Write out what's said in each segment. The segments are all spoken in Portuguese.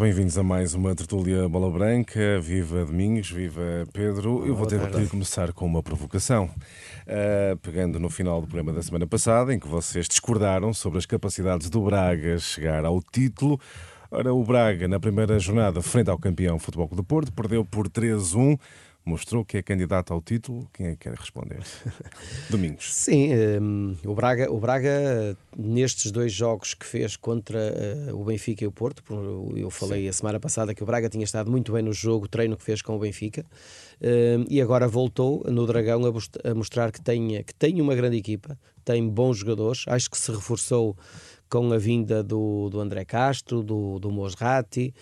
bem-vindos a mais uma tertúlia Bola Branca. Viva Domingos, viva Pedro. Eu vou ter que começar com uma provocação. Uh, pegando no final do programa da semana passada, em que vocês discordaram sobre as capacidades do Braga chegar ao título. Ora, o Braga, na primeira jornada, frente ao campeão Futebol Clube do Porto, perdeu por 3-1 mostrou que é candidato ao título. Quem é que quer responder? Domingos. Sim, um, o, Braga, o Braga, nestes dois jogos que fez contra uh, o Benfica e o Porto, eu falei Sim. a semana passada que o Braga tinha estado muito bem no jogo, treino que fez com o Benfica, um, e agora voltou no Dragão a, mostrar que tem, que tem uma grande equipa, tem bons jogadores, acho que se reforçou com a vinda do, do André Castro, do, do Mosrati.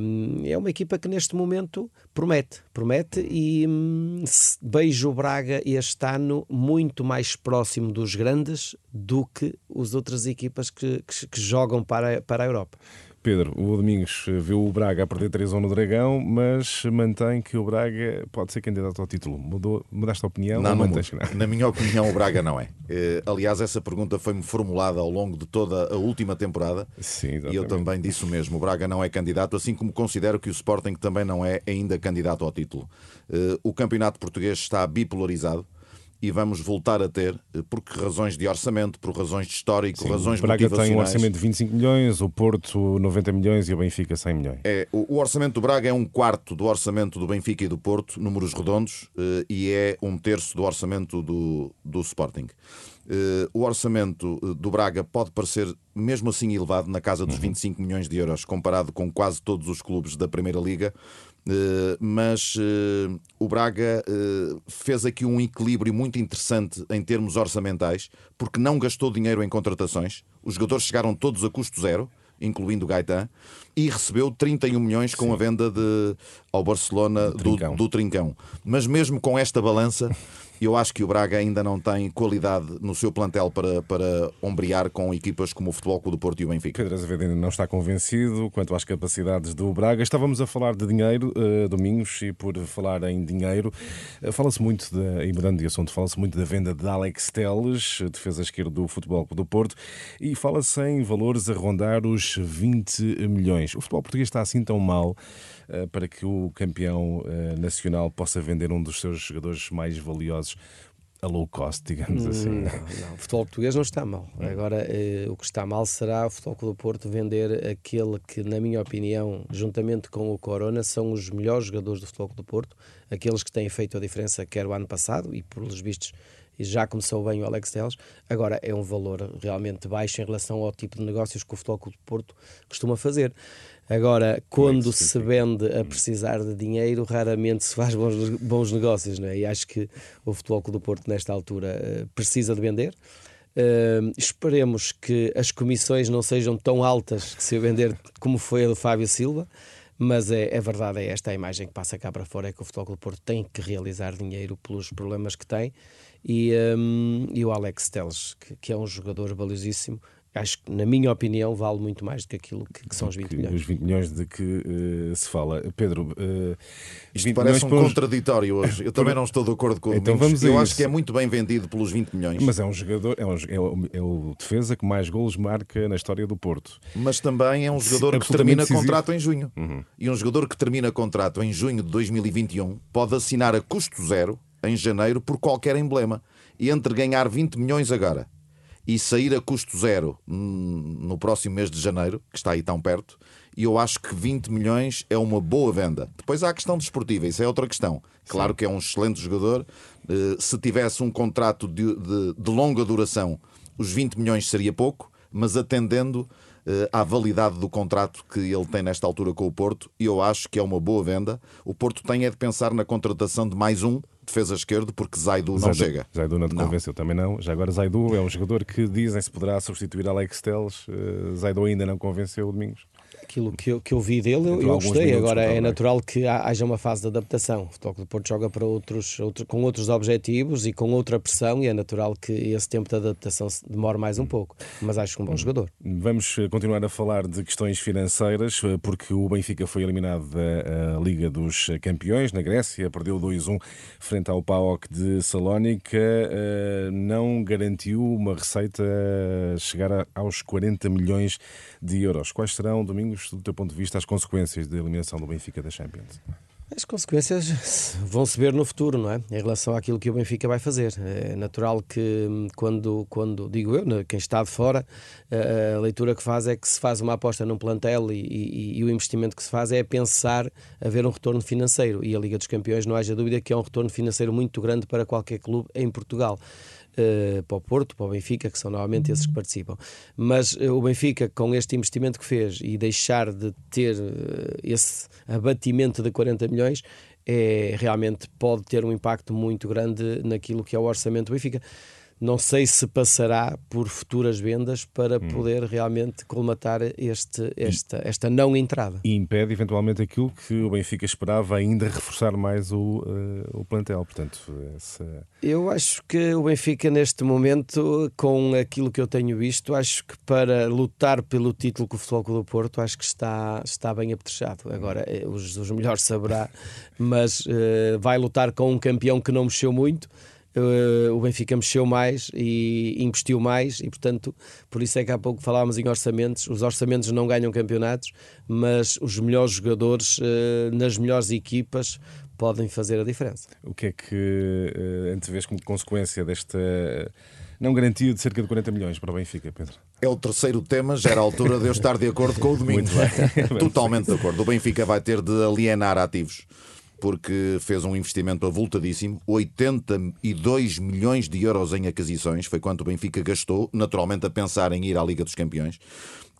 Hum, é uma equipa que neste momento promete, promete e hum, beijo o Braga este ano muito mais próximo dos grandes do que as outras equipas que, que, que jogam para, para a Europa. Pedro, o Domingos viu o Braga a perder 3 no Dragão, mas mantém que o Braga pode ser candidato ao título. Mudou, mudaste a opinião? Não, não, não, Na minha opinião, o Braga não é. Eh, aliás, essa pergunta foi-me formulada ao longo de toda a última temporada. Sim, e eu também disse o mesmo. O Braga não é candidato, assim como considero que o Sporting também não é ainda candidato ao título. Eh, o campeonato português está bipolarizado e vamos voltar a ter, eh, por razões de orçamento, por razões de histórico, Sim, razões o Braga tem um orçamento de 25 milhões, o Porto 90 milhões e o Benfica 100 milhões. É, o, o orçamento do Braga é um quarto do orçamento do Benfica e do Porto, números redondos, eh, e é um terço do orçamento do, do Sporting. Eh, o orçamento do Braga pode parecer, mesmo assim, elevado, na casa dos 25 uhum. milhões de euros, comparado com quase todos os clubes da Primeira Liga, Uh, mas o Braga fez aqui um equilíbrio muito interessante em termos orçamentais, porque não gastou dinheiro em contratações. Os jogadores chegaram todos a custo zero, incluindo o Gaetan, e recebeu 31 milhões com Sim. a venda de, ao Barcelona do Trincão. Do, do Trincão. Mas mesmo com esta balança. Eu acho que o Braga ainda não tem qualidade no seu plantel para, para ombrear com equipas como o Futebol Clube do Porto e o Benfica. Pedro Azevedo ainda não está convencido quanto às capacidades do Braga. Estávamos a falar de dinheiro, uh, Domingos, e por falar em dinheiro, uh, fala-se muito, de, e mudando de assunto, fala-se muito da venda de Alex Teles, defesa esquerda do Futebol Clube do Porto, e fala-se em valores a rondar os 20 milhões. O futebol português está assim tão mal uh, para que o campeão nacional possa vender um dos seus jogadores mais valiosos a low cost, digamos assim. Não, não, o futebol português não está mal. Agora, eh, o que está mal será o futebol do Porto vender aquele que, na minha opinião, juntamente com o Corona, são os melhores jogadores do futebol do Porto, aqueles que têm feito a diferença, quer o ano passado, e pelos vistos já começou bem o Alex Telles, agora é um valor realmente baixo em relação ao tipo de negócios que o Futebol do Porto costuma fazer. Agora, é quando é se vende a precisar de dinheiro, raramente se faz bons, bons negócios, não é? E acho que o Futebol Clube do Porto, nesta altura, eh, precisa de vender. Uh, esperemos que as comissões não sejam tão altas que se vender como foi a do Fábio Silva, mas é, é, verdade, é esta a imagem que passa cá para fora, é que o Futebol Clube do Porto tem que realizar dinheiro pelos problemas que tem e, um, e o Alex Teles, que, que, é um jogador valiosíssimo, acho que, na minha opinião, vale muito mais do que aquilo que, que são os 20 milhões. Os 20 milhões de que uh, se fala. Pedro, uh, isto parece um contraditório hoje. Eu também não estou de acordo com o então vamos Eu acho que é muito bem vendido pelos 20 milhões. Mas é um jogador, é, um, é, o, é o defesa que mais golos marca na história do Porto. Mas também é um jogador que termina decisivo. contrato em junho. Uhum. E um jogador que termina contrato em junho de 2021 pode assinar a custo zero em janeiro por qualquer emblema. E entre ganhar 20 milhões agora e sair a custo zero no próximo mês de janeiro, que está aí tão perto, e eu acho que 20 milhões é uma boa venda. Depois há a questão desportiva, isso é outra questão. Claro Sim. que é um excelente jogador. Eh, se tivesse um contrato de, de, de longa duração, os 20 milhões seria pouco, mas atendendo eh, à validade do contrato que ele tem nesta altura com o Porto, e eu acho que é uma boa venda. O Porto tem é de pensar na contratação de mais um defesa esquerdo, porque Zaidu não Zaidu, chega. Zaidu não te convenceu também não. Já agora Zaidu é um jogador que dizem se poderá substituir Alex Teles. Uh, Zaidu ainda não convenceu o Domingos aquilo que eu, que eu vi dele, eu, eu gostei. Agora é natural que haja uma fase de adaptação. O Futebol do Porto joga para outros, outro, com outros objetivos e com outra pressão, e é natural que esse tempo de adaptação demore mais um pouco. Mas acho que um bom jogador. Vamos eh, continuar a falar de questões financeiras, eh, porque o Benfica foi eliminado da Liga dos Campeões na Grécia, perdeu 2-1 frente ao PAOK de Salónica, eh, não garantiu uma receita chegar aos 40 milhões de euros. Quais serão, Domingos? Domingos, do teu ponto de vista, as consequências da eliminação do Benfica da Champions? As consequências vão se ver no futuro, não é? Em relação àquilo que o Benfica vai fazer. É natural que, hum, quando, quando digo eu, quem está de fora, a leitura que faz é que se faz uma aposta num plantel e, e, e o investimento que se faz é pensar haver um retorno financeiro. E a Liga dos Campeões, não haja dúvida que é um retorno financeiro muito grande para qualquer clube em Portugal. Uh, para o Porto, para o Benfica, que são normalmente esses que participam. Mas uh, o Benfica, com este investimento que fez e deixar de ter uh, esse abatimento de 40 milhões, é, realmente pode ter um impacto muito grande naquilo que é o orçamento do Benfica. Não sei se passará por futuras vendas para hum. poder realmente colmatar este, esta, esta não entrada. E impede eventualmente aquilo que o Benfica esperava, ainda reforçar mais o, uh, o plantel. Portanto, essa... Eu acho que o Benfica, neste momento, com aquilo que eu tenho visto, acho que para lutar pelo título com o Futebol Clube do Porto, acho que está, está bem apetrechado. Agora, eh, os, os melhores saberá, mas uh, vai lutar com um campeão que não mexeu muito o Benfica mexeu mais e investiu mais e, portanto, por isso é que há pouco falávamos em orçamentos. Os orçamentos não ganham campeonatos, mas os melhores jogadores uh, nas melhores equipas podem fazer a diferença. O que é que uh, antevês como consequência desta não garantia de cerca de 40 milhões para o Benfica, Pedro? É o terceiro tema, já era a altura de eu estar de acordo com o domingo. Totalmente de acordo. O Benfica vai ter de alienar ativos porque fez um investimento avultadíssimo, 82 milhões de euros em aquisições, foi quanto o Benfica gastou, naturalmente a pensar em ir à Liga dos Campeões.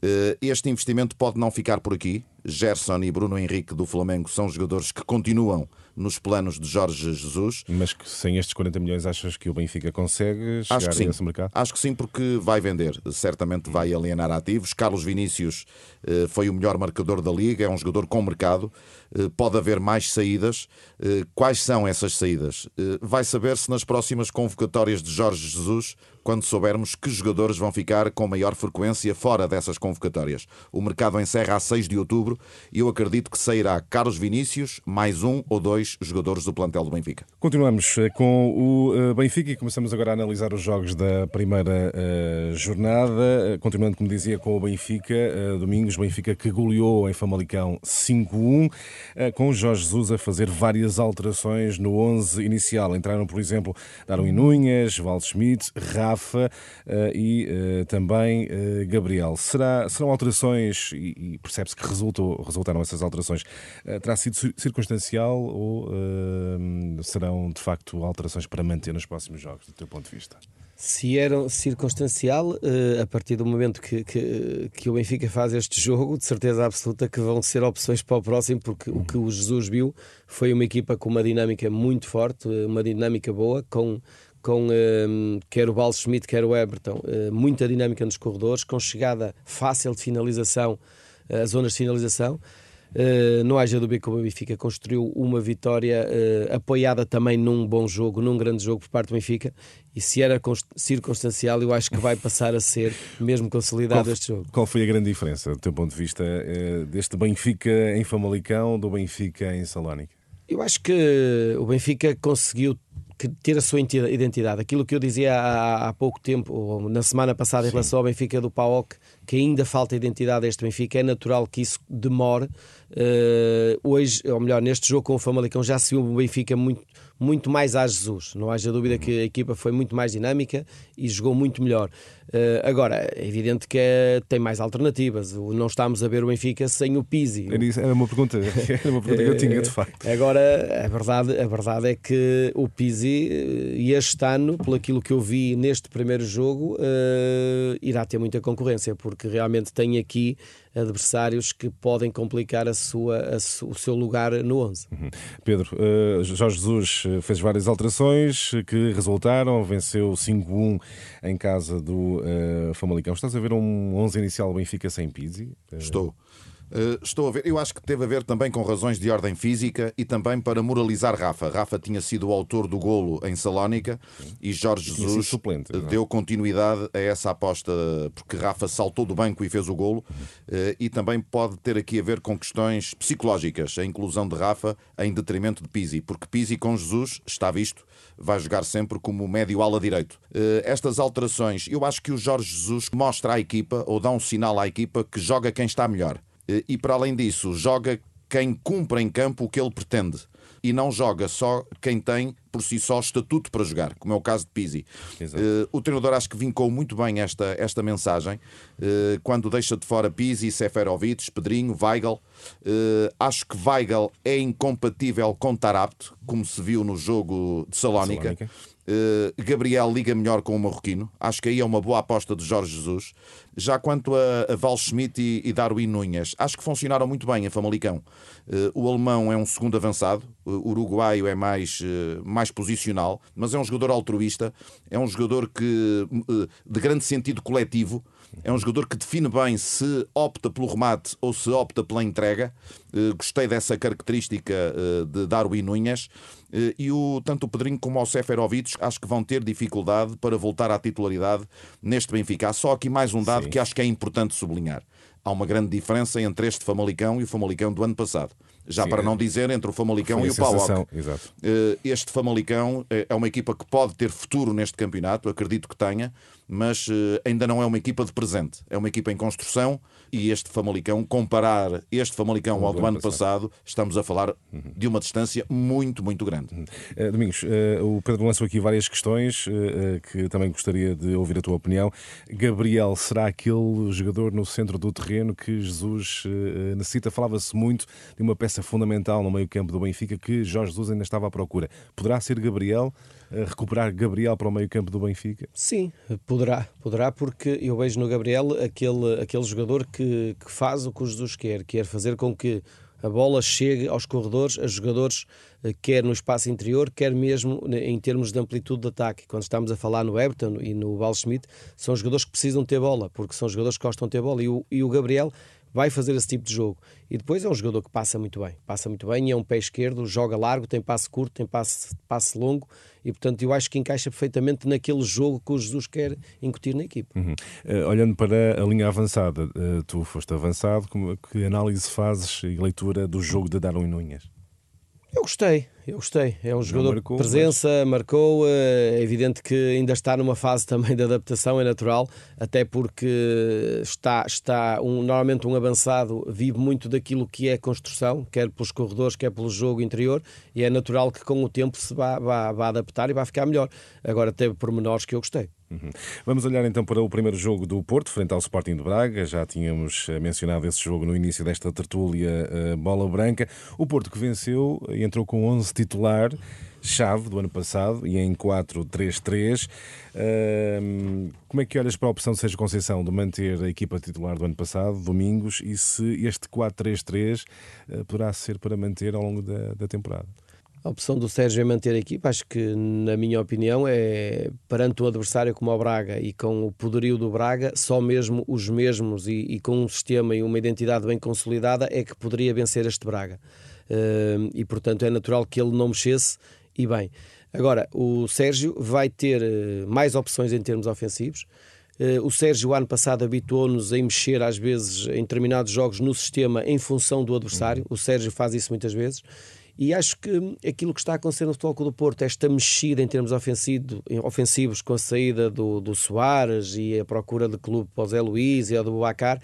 Eh, este investimento pode não ficar por aqui. Gerson e Bruno Henrique do Flamengo são jogadores que continuam nos planos de Jorge Jesus. Mas que sem estes 40 milhões achas que o Benfica consegue chegar Acho que sim. a esse mercado? Acho que sim, porque vai vender, certamente vai alienar ativos. Carlos Vinícius eh, foi o melhor marcador da Liga, é um jogador com mercado, eh, pode haver mais saídas. Eh, quais são essas saídas? Vai saber-se nas próximas convocatórias de Jorge Jesus, quando soubermos que jogadores vão ficar com maior frequência fora dessas convocatórias. O mercado encerra a 6 de outubro e eu acredito que sairá Carlos Vinícius, mais um ou dois jogadores do plantel do Benfica. Continuamos eh, com o eh, Benfica e começamos agora a analisar os jogos da primeira uh, jornada. Continuando, como dizia, com o Benfica, domingos, Benfica que goleou em Famalicão 5-1, uh, com Jorge Jesus a fazer várias alterações no 11 inicial. Entraram, por exemplo, Darwin Nunhas, Valde Schmidt, Rafa e também Gabriel. Será, serão alterações, e, e percebe-se que resultou, resultaram essas alterações, terá sido circunstancial ou uh, serão de facto alterações para manter nos próximos jogos, do teu ponto de vista? Se era circunstancial, uh, a partir do momento que, que, que, o Benfica faz este jogo, de certeza absoluta que vão ser opções para o próximo, porque o que o Jesus viu foi uma equipa com uma dinâmica muito forte, uma dinâmica boa, com, com um, quer o Val Schmidt, quer o Everton, muita dinâmica nos corredores, com chegada fácil de finalização, uh, zonas de finalização. Uh, não haja dúvida que o Benfica construiu uma vitória uh, apoiada também num bom jogo, num grande jogo por parte do Benfica. E se era circunstancial, eu acho que vai passar a ser mesmo consolidado qual, este jogo. Qual foi a grande diferença, do teu ponto de vista, uh, deste Benfica em Famalicão do Benfica em Salónica? Eu acho que o Benfica conseguiu ter a sua identidade. Aquilo que eu dizia há, há pouco tempo, ou na semana passada, Sim. em relação ao Benfica do PAOC, que ainda falta identidade a este Benfica, é natural que isso demore. Uh, hoje, ou melhor, neste jogo com o Famalicão, já se viu o Benfica muito, muito mais a Jesus. Não haja dúvida que a equipa foi muito mais dinâmica e jogou muito melhor. Uh, agora, é evidente que é, tem mais alternativas. Não estamos a ver o Benfica sem o Pizzi. Era uma pergunta, era uma pergunta que eu tinha, de facto. Agora, a verdade, a verdade é que o Pizzi, eh, este ano, pelo aquilo que eu vi neste primeiro jogo, uh, irá ter muita concorrência, porque realmente tem aqui adversários que podem complicar a sua, a su, o seu lugar no 11. Uhum. Pedro, uh, Jorge Jesus fez várias alterações que resultaram, venceu 5-1 em casa do uh, Famalicão. Estás a ver um 11 inicial Benfica sem Pizzi? Estou. Uh, estou a ver, eu acho que teve a ver também com razões de ordem física e também para moralizar Rafa. Rafa tinha sido o autor do golo em Salónica Sim. e Jorge Jesus suplente, deu continuidade a essa aposta porque Rafa saltou do banco e fez o golo uh, e também pode ter aqui a ver com questões psicológicas, a inclusão de Rafa em detrimento de Pizzi, porque Pizzi com Jesus está visto, vai jogar sempre como médio ala direito. Uh, estas alterações, eu acho que o Jorge Jesus mostra à equipa ou dá um sinal à equipa que joga quem está melhor. E para além disso, joga quem cumpre em campo o que ele pretende. E não joga só quem tem por si só estatuto para jogar, como é o caso de Pizzi. Uh, o treinador acho que vincou muito bem esta, esta mensagem uh, quando deixa de fora Pizzi, Seferovic, Pedrinho, Weigl. Uh, acho que Weigl é incompatível com Tarabt, como se viu no jogo de Salónica. Salónica. Gabriel liga melhor com o Marroquino. Acho que aí é uma boa aposta de Jorge Jesus. Já quanto a, a Val Schmidt e, e Darwin Nunhas, acho que funcionaram muito bem em Famalicão. O alemão é um segundo avançado, o uruguaio é mais, uh, mais posicional, mas é um jogador altruísta, é um jogador que de grande sentido coletivo. É um jogador que define bem se opta pelo remate ou se opta pela entrega. Gostei dessa característica de Darwin Nunhas. Eh, e o, tanto o Pedrinho como o Seferovic acho que vão ter dificuldade para voltar à titularidade neste Benfica. Há só aqui mais um dado Sim. que acho que é importante sublinhar. Há uma grande diferença entre este Famalicão e o Famalicão do ano passado. Já Sim, para não dizer entre o Famalicão e o Pauoc. Eh, este Famalicão eh, é uma equipa que pode ter futuro neste campeonato, acredito que tenha, mas ainda não é uma equipa de presente. É uma equipa em construção e este Famalicão, comparar este Famalicão ao do, ano passado. passado, estamos a falar uhum. de uma distância muito, muito grande. Uh, Domingos, uh, o Pedro lançou aqui várias questões uh, que também gostaria de ouvir a tua opinião. Gabriel será aquele jogador no centro do terreno que Jesus necessita? Falava-se muito de uma peça fundamental no meio-campo do Benfica que Jorge Jesus ainda estava à procura. Poderá ser Gabriel? Recuperar Gabriel para o meio-campo do Benfica? Sim, poderá, poderá, porque eu vejo no Gabriel aquele, aquele jogador que, que faz o que o Jesus quer, quer fazer com que a bola chegue aos corredores, a jogadores, eh, quer no espaço interior, quer mesmo em termos de amplitude de ataque. Quando estamos a falar no Everton e no Val Schmidt, são jogadores que precisam ter bola, porque são jogadores que gostam de ter bola. E o, e o Gabriel vai fazer esse tipo de jogo. E depois é um jogador que passa muito bem, passa muito bem, é um pé esquerdo, joga largo, tem passe curto, tem passe, passe longo e portanto eu acho que encaixa perfeitamente naquele jogo que o Jesus quer incutir na equipe. Uhum. Uh, olhando para a linha avançada, uh, tu foste avançado, como, que análise fazes e leitura do jogo de Darwin Nunes? Eu gostei, eu gostei. É um jogador marcou, de presença, mas... marcou. Eh, é evidente que ainda está numa fase também de adaptação, é natural, até porque está, está um, normalmente um avançado vive muito daquilo que é construção, quer pelos corredores, quer pelo jogo interior, e é natural que com o tempo se vá, vá, vá adaptar e vá ficar melhor. Agora teve pormenores que eu gostei. Uhum. Vamos olhar então para o primeiro jogo do Porto, frente ao Sporting de Braga. Já tínhamos eh, mencionado esse jogo no início desta tertúlia uh, Bola Branca. O Porto que venceu entrou com 11 titular, chave do ano passado, e em 4-3-3. Uh, como é que olhas para a opção de Sérgio Conceição de manter a equipa titular do ano passado, Domingos, e se este 4-3-3 uh, poderá ser para manter ao longo da, da temporada? A opção do Sérgio é manter a equipa, acho que, na minha opinião, é perante um adversário como o Braga e com o poderio do Braga, só mesmo os mesmos e, e com um sistema e uma identidade bem consolidada é que poderia vencer este Braga. E, portanto, é natural que ele não mexesse e bem. Agora, o Sérgio vai ter uh, mais opções em termos ofensivos. Uh, o Sérgio, ano passado, habituou-nos a mexer, às vezes, em determinados jogos, no sistema em função do adversário. O Sérgio faz isso muitas vezes. E acho que aquilo que está a acontecer no Futebol do Porto, esta mexida em termos ofensivo, ofensivos com a saída do, do Soares e a procura de clube para o Zé Luís e a do Bacar,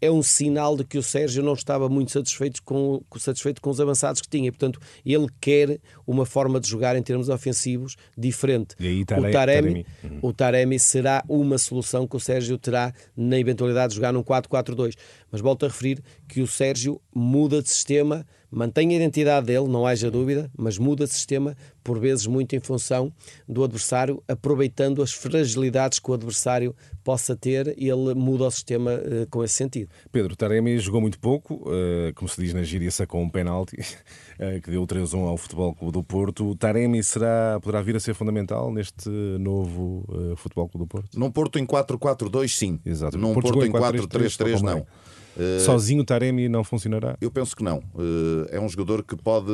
é um sinal de que o Sérgio não estava muito satisfeito com, satisfeito com os avançados que tinha. Portanto, ele quer uma forma de jogar em termos ofensivos diferente. Aí, Taremi, o, Taremi, Taremi. o Taremi será uma solução que o Sérgio terá na eventualidade de jogar num 4-4-2. Mas volto a referir que o Sérgio muda de sistema mantém a identidade dele, não haja dúvida, mas muda de sistema, por vezes muito em função do adversário, aproveitando as fragilidades que o adversário possa ter, ele muda o sistema uh, com esse sentido. Pedro Taremi jogou muito pouco, uh, como se diz na gíria, sacou um penalti, uh, que deu 3-1 ao Futebol Clube do Porto. Taremi será, poderá vir a ser fundamental neste novo Futebol Clube do Porto? Num Porto em 4-4-2, sim. Exato. Num Porto, Porto em 4-3-3, não. Uh, Sozinho o Taremi não funcionará? Eu penso que não. Uh, é um jogador que pode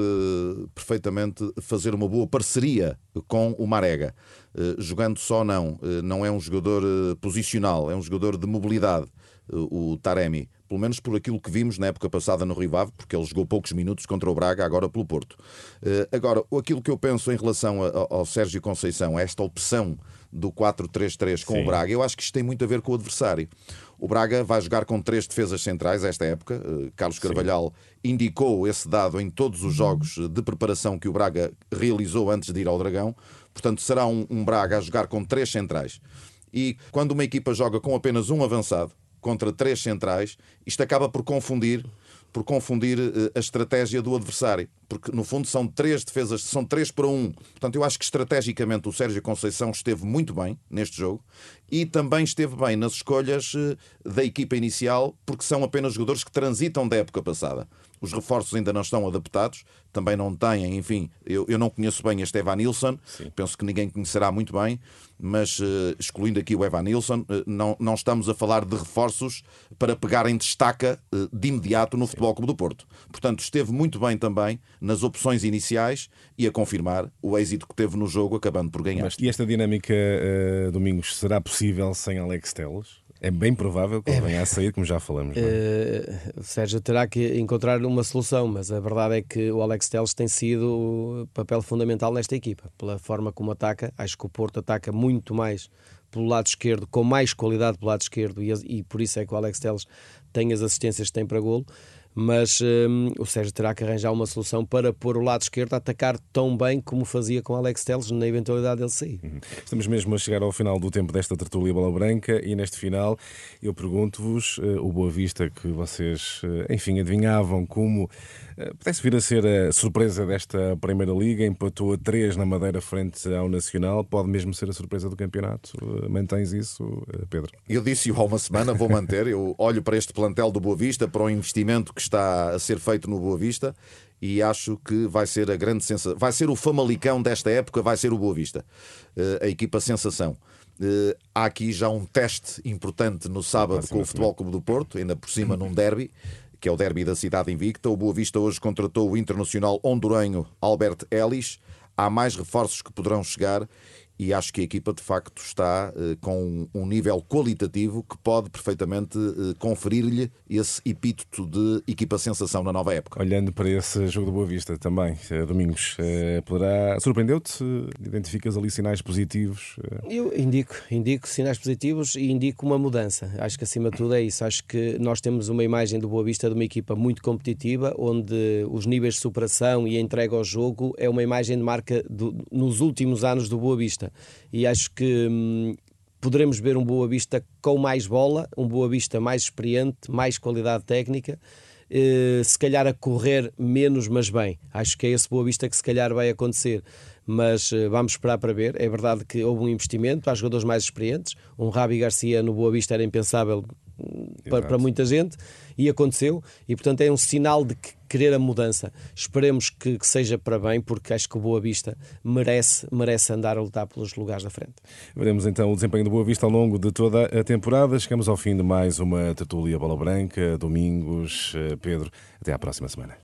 perfeitamente fazer uma boa parceria com o Marega. Uh, jogando só, não. não é um jogador posicional, é um jogador de mobilidade o Taremi. Pelo menos por aquilo que vimos na época passada no Rivave, porque ele jogou poucos minutos contra o Braga, agora pelo Porto. Uh, agora, aquilo que eu penso em relação ao Sérgio Conceição, a esta opção do 4-3-3 com Sim. o Braga, eu acho que isto tem muito a ver com o adversário. O Braga vai jogar com três defesas centrais esta época. Uh, Carlos Carvalhal Sim. indicou esse dado em todos os jogos de preparação que o Braga realizou antes de ir ao Dragão. Portanto, será um, um Braga a jogar com três centrais. E quando uma equipa joga com apenas um avançado contra três centrais, isto acaba por confundir por confundir uh, a estratégia do adversário, porque no fundo são três defesas, são três para um. Portanto, eu acho que estrategicamente o Sérgio Conceição esteve muito bem neste jogo e também esteve bem nas escolhas uh, da equipa inicial, porque são apenas jogadores que transitam da época passada. Os reforços ainda não estão adaptados, também não têm, enfim, eu, eu não conheço bem este Evan Nilsson, Sim. penso que ninguém conhecerá muito bem, mas uh, excluindo aqui o Evan Nilsson, uh, não, não estamos a falar de reforços para pegarem destaca uh, de imediato no Futebol Clube do Porto. Portanto, esteve muito bem também nas opções iniciais e a confirmar o êxito que teve no jogo, acabando por ganhar. Mas, e esta dinâmica, Domingos, será possível sem Alex Teles? É bem provável que ele venha a sair, como já falamos. Uh, o Sérgio terá que encontrar uma solução, mas a verdade é que o Alex Teles tem sido papel fundamental nesta equipa, pela forma como ataca. Acho que o Porto ataca muito mais pelo lado esquerdo, com mais qualidade pelo lado esquerdo, e, e por isso é que o Alex Teles tem as assistências que tem para golo mas um, o Sérgio terá que arranjar uma solução para pôr o lado esquerdo a atacar tão bem como fazia com Alex Teles na eventualidade dele sair. Uhum. Estamos mesmo a chegar ao final do tempo desta tertulia Bola Branca e neste final eu pergunto-vos uh, o Boa Vista que vocês, uh, enfim, adivinhavam como pudesse vir a ser a surpresa desta Primeira Liga, empatou a 3 na Madeira frente ao Nacional, pode mesmo ser a surpresa do campeonato? Mantens isso, Pedro? Eu disse-o há uma semana, vou manter, eu olho para este plantel do Boa Vista, para o investimento que está a ser feito no Boa Vista e acho que vai ser a grande sensação. Vai ser o famalicão desta época, vai ser o Boa Vista, a equipa sensação. Uh, há aqui já um teste importante no sábado com o Futebol Clube do Porto, ainda por cima num derby, que é o derby da cidade invicta. O Boa Vista hoje contratou o internacional honduranho Albert Ellis. Há mais reforços que poderão chegar e acho que a equipa de facto está uh, com um nível qualitativo que pode perfeitamente uh, conferir-lhe esse epíteto de equipa sensação na nova época. Olhando para esse jogo do Boa Vista também, uh, Domingos, poderá. Surpreendeu-te? Identificas ali sinais positivos? Eu indico, indico sinais positivos e indico uma mudança. Acho que acima de tudo é isso. Acho que nós temos uma imagem do Boa Vista de uma equipa muito competitiva, onde os níveis de superação e a entrega ao jogo é uma imagem de marca do, nos últimos anos do Boa Vista. E acho que hum, poderemos ver um Boa Vista com mais bola, um Boa Vista mais experiente, mais qualidade técnica. Uh, se calhar a correr menos, mas bem. Acho que é esse Boa Vista que se calhar vai acontecer. Mas uh, vamos esperar para ver. É verdade que houve um investimento, há jogadores mais experientes. Um Rabi Garcia no Boa Vista era impensável para, para, muita gente e aconteceu, e portanto é um sinal de que querer a mudança. Esperemos que, que, seja para bem, porque acho que o Boa Vista merece, merece andar a lutar pelos lugares da frente. Veremos então o desempenho do Boa Vista ao longo de toda a temporada. Chegamos ao fim de mais uma tertulia Bola Branca, domingos. Eh, Pedro, até à próxima semana.